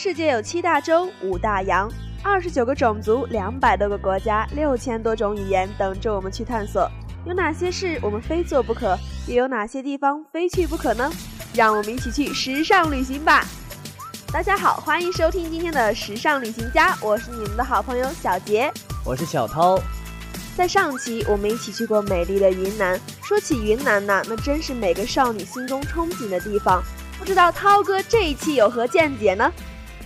世界有七大洲、五大洋、二十九个种族、两百多个国家、六千多种语言等着我们去探索。有哪些事我们非做不可？又有哪些地方非去不可呢？让我们一起去时尚旅行吧！大家好，欢迎收听今天的时尚旅行家，我是你们的好朋友小杰，我是小涛。在上期我们一起去过美丽的云南，说起云南呐，那真是每个少女心中憧憬的地方。不知道涛哥这一期有何见解呢？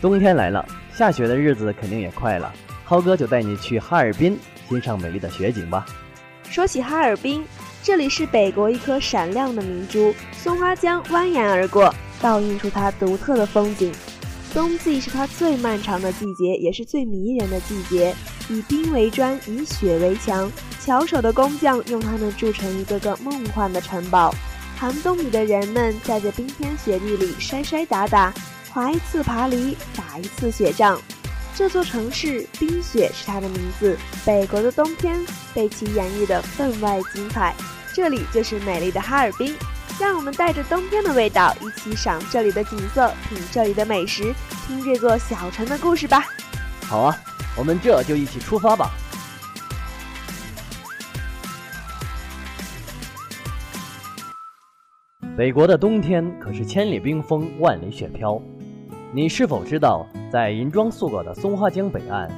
冬天来了，下雪的日子肯定也快了。涛哥就带你去哈尔滨欣赏美丽的雪景吧。说起哈尔滨，这里是北国一颗闪亮的明珠，松花江蜿蜒而过，倒映出它独特的风景。冬季是它最漫长的季节，也是最迷人的季节。以冰为砖，以雪为墙，巧手的工匠用它们筑成一个个梦幻的城堡。寒冬里的人们在这冰天雪地里摔摔打打。滑一次爬犁，打一次雪仗。这座城市，冰雪是它的名字。北国的冬天被其演绎的分外精彩。这里就是美丽的哈尔滨，让我们带着冬天的味道，一起赏这里的景色，品这里的美食，听这座小城的故事吧。好啊，我们这就一起出发吧。北国的冬天可是千里冰封，万里雪飘。你是否知道，在银装素裹的松花江北岸，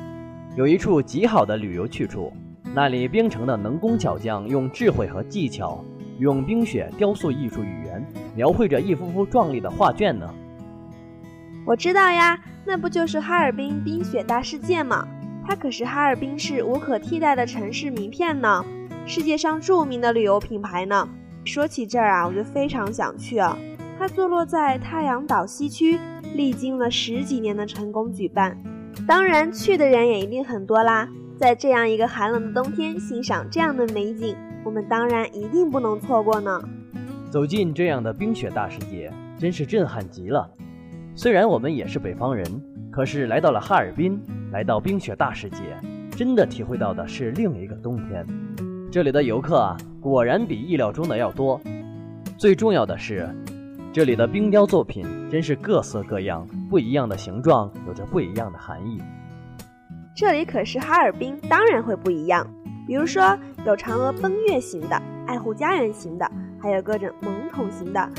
有一处极好的旅游去处？那里冰城的能工巧匠用智慧和技巧，用冰雪雕塑艺术语言，描绘着一幅幅壮丽的画卷呢。我知道呀，那不就是哈尔滨冰雪大世界吗？它可是哈尔滨市无可替代的城市名片呢，世界上著名的旅游品牌呢。说起这儿啊，我就非常想去啊。它坐落在太阳岛西区。历经了十几年的成功举办，当然去的人也一定很多啦。在这样一个寒冷的冬天，欣赏这样的美景，我们当然一定不能错过呢。走进这样的冰雪大世界，真是震撼极了。虽然我们也是北方人，可是来到了哈尔滨，来到冰雪大世界，真的体会到的是另一个冬天。这里的游客啊，果然比意料中的要多。最重要的是。这里的冰雕作品真是各色各样，不一样的形状有着不一样的含义。这里可是哈尔滨，当然会不一样。比如说有嫦娥奔月型的、爱护家园型的，还有各种萌宠型的。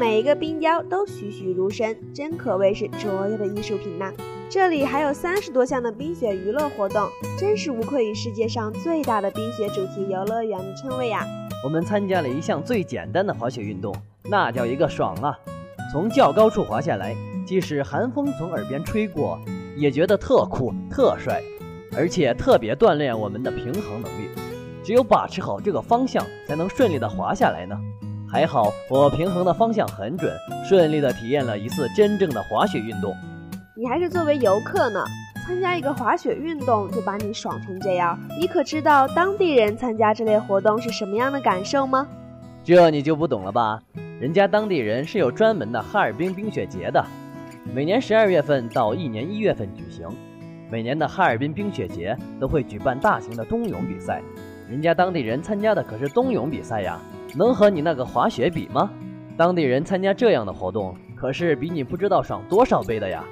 每一个冰雕都栩栩如生，真可谓是卓越的艺术品呐。这里还有三十多项的冰雪娱乐活动，真是无愧于世界上最大的冰雪主题游乐园的称谓呀。我们参加了一项最简单的滑雪运动。那叫一个爽啊！从较高处滑下来，即使寒风从耳边吹过，也觉得特酷特帅，而且特别锻炼我们的平衡能力。只有把持好这个方向，才能顺利的滑下来呢。还好我平衡的方向很准，顺利的体验了一次真正的滑雪运动。你还是作为游客呢，参加一个滑雪运动就把你爽成这样，你可知道当地人参加这类活动是什么样的感受吗？这你就不懂了吧？人家当地人是有专门的哈尔滨冰雪节的，每年十二月份到一年一月份举行。每年的哈尔滨冰雪节都会举办大型的冬泳比赛，人家当地人参加的可是冬泳比赛呀，能和你那个滑雪比吗？当地人参加这样的活动，可是比你不知道爽多少倍的呀。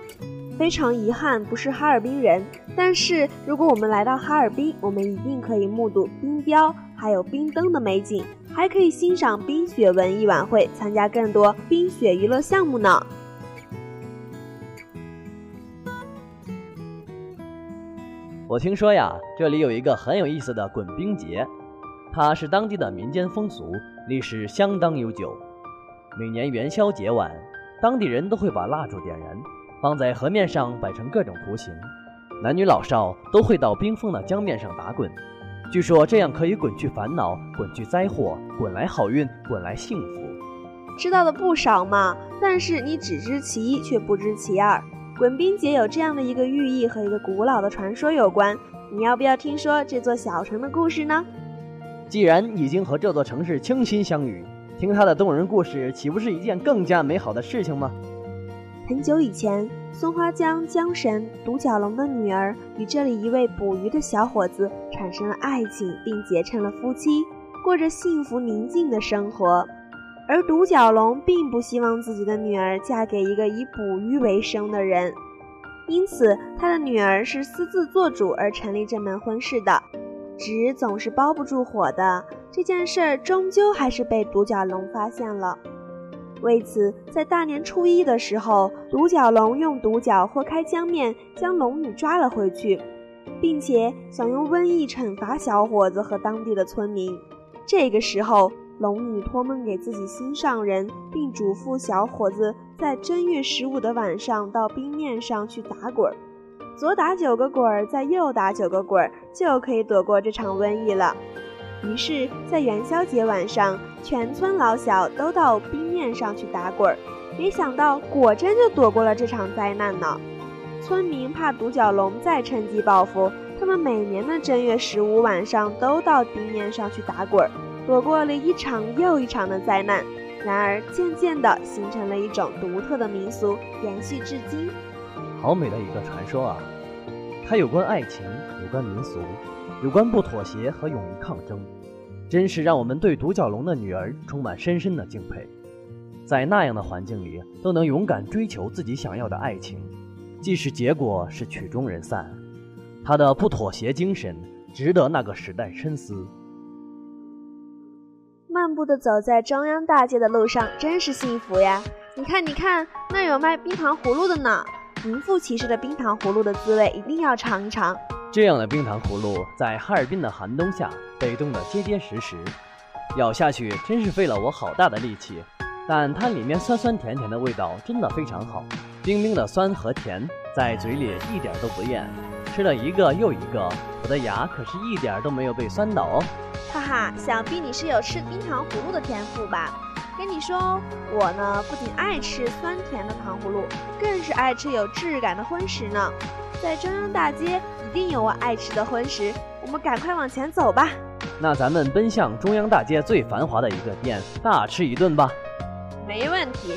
非常遗憾不是哈尔滨人，但是如果我们来到哈尔滨，我们一定可以目睹冰雕还有冰灯的美景。还可以欣赏冰雪文艺晚会，参加更多冰雪娱乐项目呢。我听说呀，这里有一个很有意思的滚冰节，它是当地的民间风俗，历史相当悠久。每年元宵节晚，当地人都会把蜡烛点燃，放在河面上摆成各种图形，男女老少都会到冰封的江面上打滚。据说这样可以滚去烦恼，滚去灾祸，滚来好运，滚来幸福。知道的不少嘛，但是你只知其一，却不知其二。滚冰节有这样的一个寓意和一个古老的传说有关，你要不要听说这座小城的故事呢？既然已经和这座城市倾心相遇，听它的动人故事，岂不是一件更加美好的事情吗？很久以前，松花江江神独角龙的女儿与这里一位捕鱼的小伙子产生了爱情，并结成了夫妻，过着幸福宁静的生活。而独角龙并不希望自己的女儿嫁给一个以捕鱼为生的人，因此他的女儿是私自做主而成立这门婚事的。纸总是包不住火的，这件事儿终究还是被独角龙发现了。为此，在大年初一的时候，独角龙用独角豁开江面将龙女抓了回去，并且想用瘟疫惩罚小伙子和当地的村民。这个时候，龙女托梦给自己心上人，并嘱咐小伙子在正月十五的晚上到冰面上去打滚儿，左打九个滚儿，再右打九个滚儿，就可以躲过这场瘟疫了。于是，在元宵节晚上，全村老小都到冰面上去打滚儿，没想到果真就躲过了这场灾难呢。村民怕独角龙再趁机报复，他们每年的正月十五晚上都到冰面上去打滚儿，躲过了一场又一场的灾难。然而，渐渐地形成了一种独特的民俗，延续至今。好美的一个传说啊！它有关爱情，有关民俗。有关不妥协和勇于抗争，真是让我们对独角龙的女儿充满深深的敬佩。在那样的环境里，都能勇敢追求自己想要的爱情，即使结果是曲终人散，她的不妥协精神值得那个时代深思。漫步的走在中央大街的路上，真是幸福呀！你看，你看，那有卖冰糖葫芦的呢。名副其实的冰糖葫芦的滋味，一定要尝一尝。这样的冰糖葫芦，在哈尔滨的寒冬下被冻得结结实实，咬下去真是费了我好大的力气。但它里面酸酸甜甜的味道真的非常好，冰冰的酸和甜在嘴里一点都不厌，吃了一个又一个，我的牙可是一点都没有被酸倒哦。哈哈，想必你是有吃冰糖葫芦的天赋吧？跟你说，我呢不仅爱吃酸甜的糖葫芦，更是爱吃有质感的荤食呢。在中央大街。一定有我爱吃的荤食，我们赶快往前走吧。那咱们奔向中央大街最繁华的一个店，大吃一顿吧。没问题，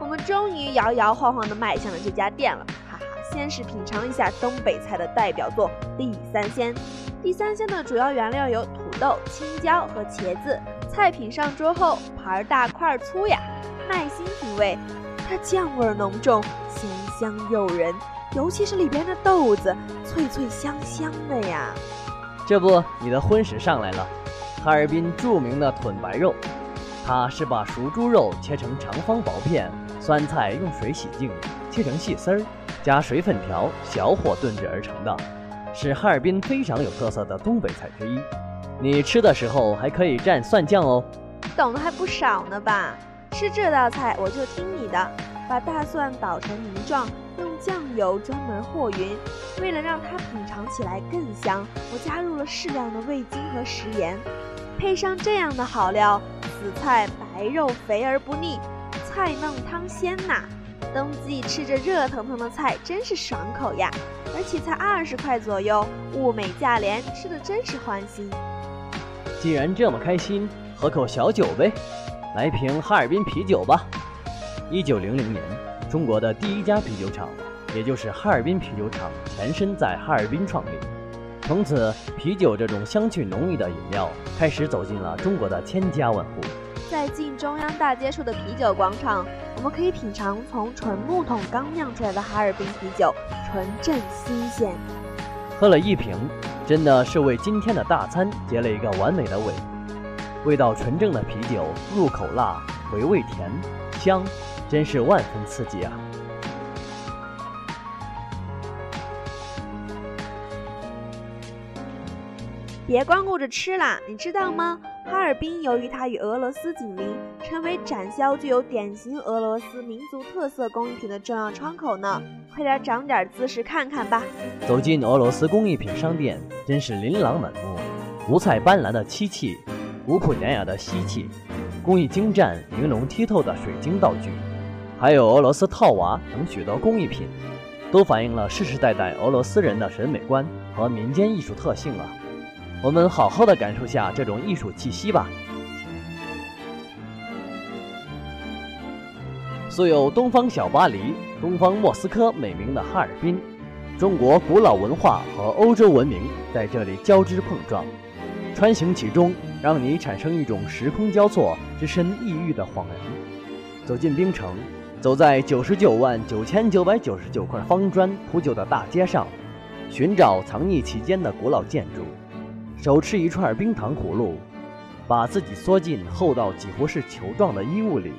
我们终于摇摇晃晃地迈向了这家店了。哈哈，先是品尝一下东北菜的代表作地三鲜。地三鲜的主要原料有土豆、青椒和茄子。菜品上桌后，盘大块粗呀，耐心品味，它酱味浓重，鲜香诱人。尤其是里边的豆子，脆脆香香的呀。这不，你的荤食上来了，哈尔滨著名的豚白肉，它是把熟猪肉切成长方薄片，酸菜用水洗净，切成细丝儿，加水粉条，小火炖制而成的，是哈尔滨非常有特色的东北菜之一。你吃的时候还可以蘸蒜酱哦。懂得还不少呢吧？吃这道菜我就听你的，把大蒜捣成泥状。用酱油专门和匀，为了让它品尝起来更香，我加入了适量的味精和食盐。配上这样的好料，紫菜白肉肥而不腻，菜嫩汤鲜呐。冬季吃着热腾腾的菜，真是爽口呀！而且才二十块左右，物美价廉，吃的真是欢心。既然这么开心，喝口小酒呗，来瓶哈尔滨啤酒吧。一九零零年。中国的第一家啤酒厂，也就是哈尔滨啤酒厂，前身在哈尔滨创立。从此，啤酒这种香气浓郁的饮料开始走进了中国的千家万户。在进中央大街处的啤酒广场，我们可以品尝从纯木桶刚酿出来的哈尔滨啤酒，纯正新鲜。喝了一瓶，真的是为今天的大餐结了一个完美的尾。味道纯正的啤酒，入口辣，回味甜香。真是万分刺激啊！别光顾着吃啦，你知道吗？哈尔滨由于它与俄罗斯紧邻，成为展销具有典型俄罗斯民族特色工艺品的重要窗口呢。快点长点姿势看看吧！走进俄罗斯工艺品商店，真是琳琅满目，五彩斑斓的漆器，古朴典雅的锡器，工艺精湛、玲珑剔透的水晶道具。还有俄罗斯套娃等许多工艺品，都反映了世世代代俄罗斯人的审美观和民间艺术特性啊！我们好好的感受下这种艺术气息吧。素有“东方小巴黎”“东方莫斯科”美名的哈尔滨，中国古老文化和欧洲文明在这里交织碰撞。穿行其中，让你产生一种时空交错、置身异域的恍然。走进冰城，走在九十九万九千九百九十九块方砖铺就的大街上，寻找藏匿其间的古老建筑，手持一串冰糖葫芦，把自己缩进厚到几乎是球状的衣物里，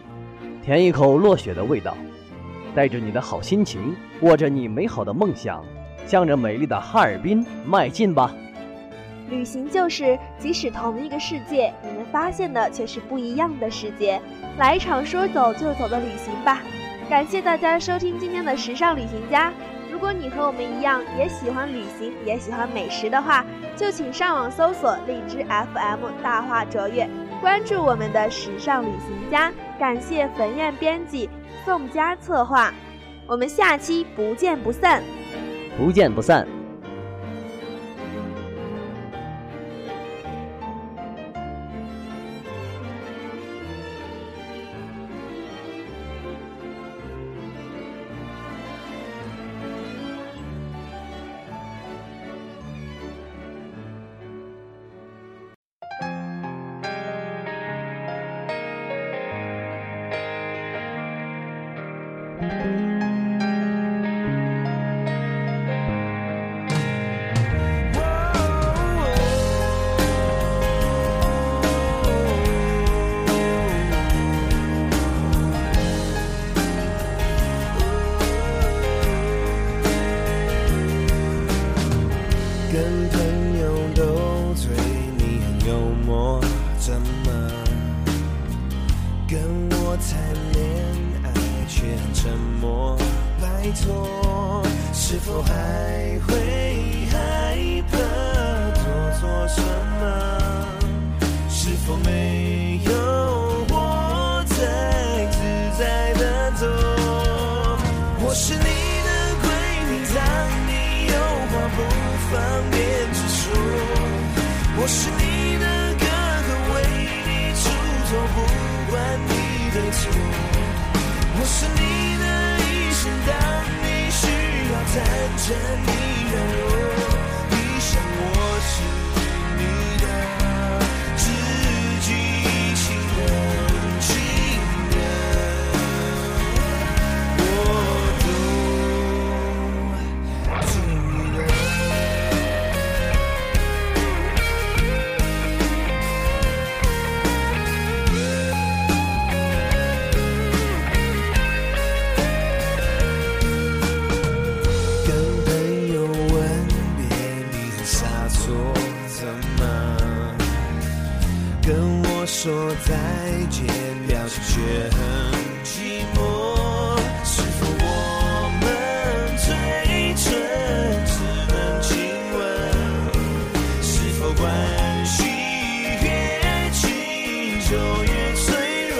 舔一口落雪的味道，带着你的好心情，握着你美好的梦想，向着美丽的哈尔滨迈进吧。旅行就是，即使同一个世界，你们发现的却是不一样的世界。来一场说走就走的旅行吧！感谢大家收听今天的时尚旅行家。如果你和我们一样也喜欢旅行，也喜欢美食的话，就请上网搜索荔枝 FM 大话卓越，关注我们的时尚旅行家。感谢冯燕编辑，宋佳策划。我们下期不见不散，不见不散。是你的一生，当你需要站着，你软关系越近就越脆弱？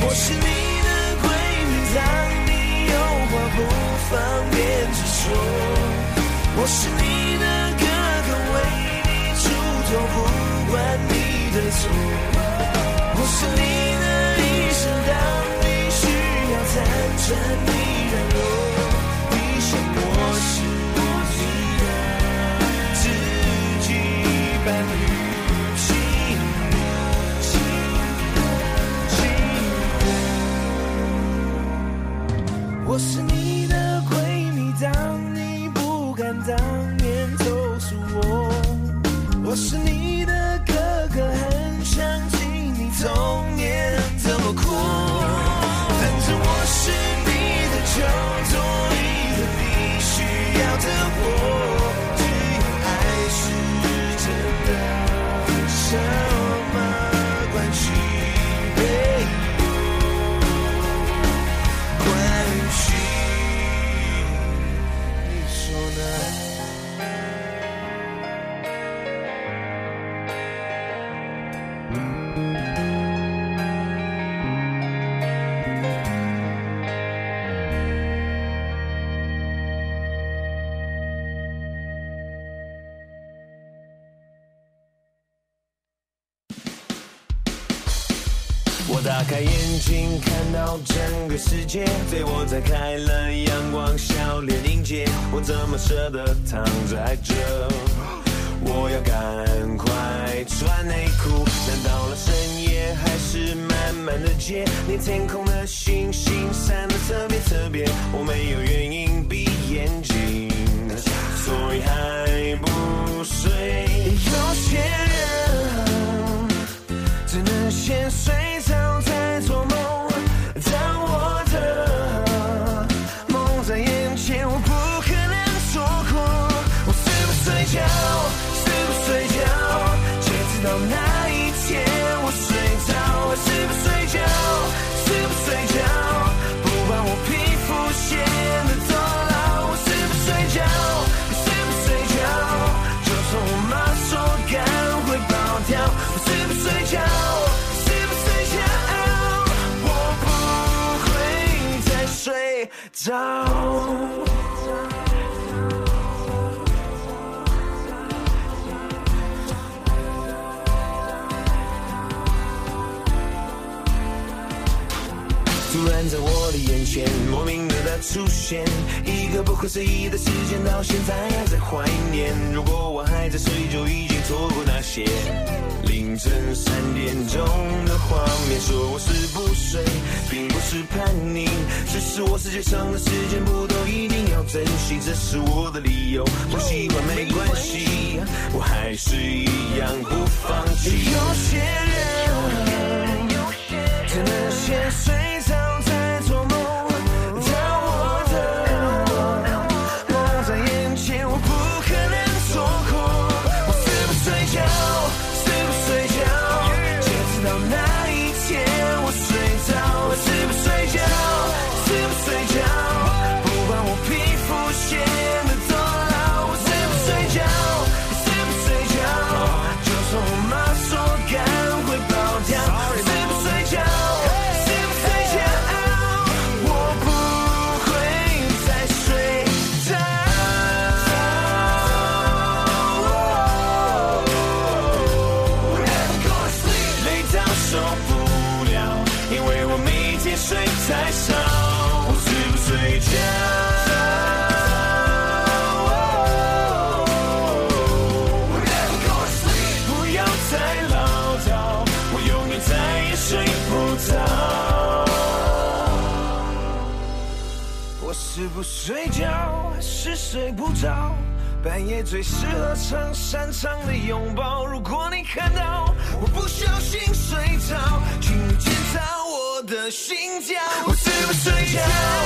我是你的闺蜜，当你有话不方便直说。我是人，情睛，看到整个世界对我展开了阳光，笑脸迎接。我怎么舍得躺在这？我要赶快穿内裤。难到了深夜，还是慢慢的接？你天空的星星闪得特别特别，我没有原因闭眼睛，所以还不睡。有些人只能先睡睡出现，一个不可思议的时间，到现在还在怀念。如果我还在睡，就已经错过那些凌晨三点钟的画面。说我是不睡，并不是叛逆，只是我世界上的时间不都一定要珍惜，这是我的理由。不习惯没关系，我还是一样不放弃。有些人。只能先睡睡太少。我睡不睡觉？不要再唠叨，我永远再也睡不着。我是不睡觉，还是睡不着？半夜最适合唱擅长的拥抱。如果你看到我不小心睡着，请你的心跳。我是不是睡觉？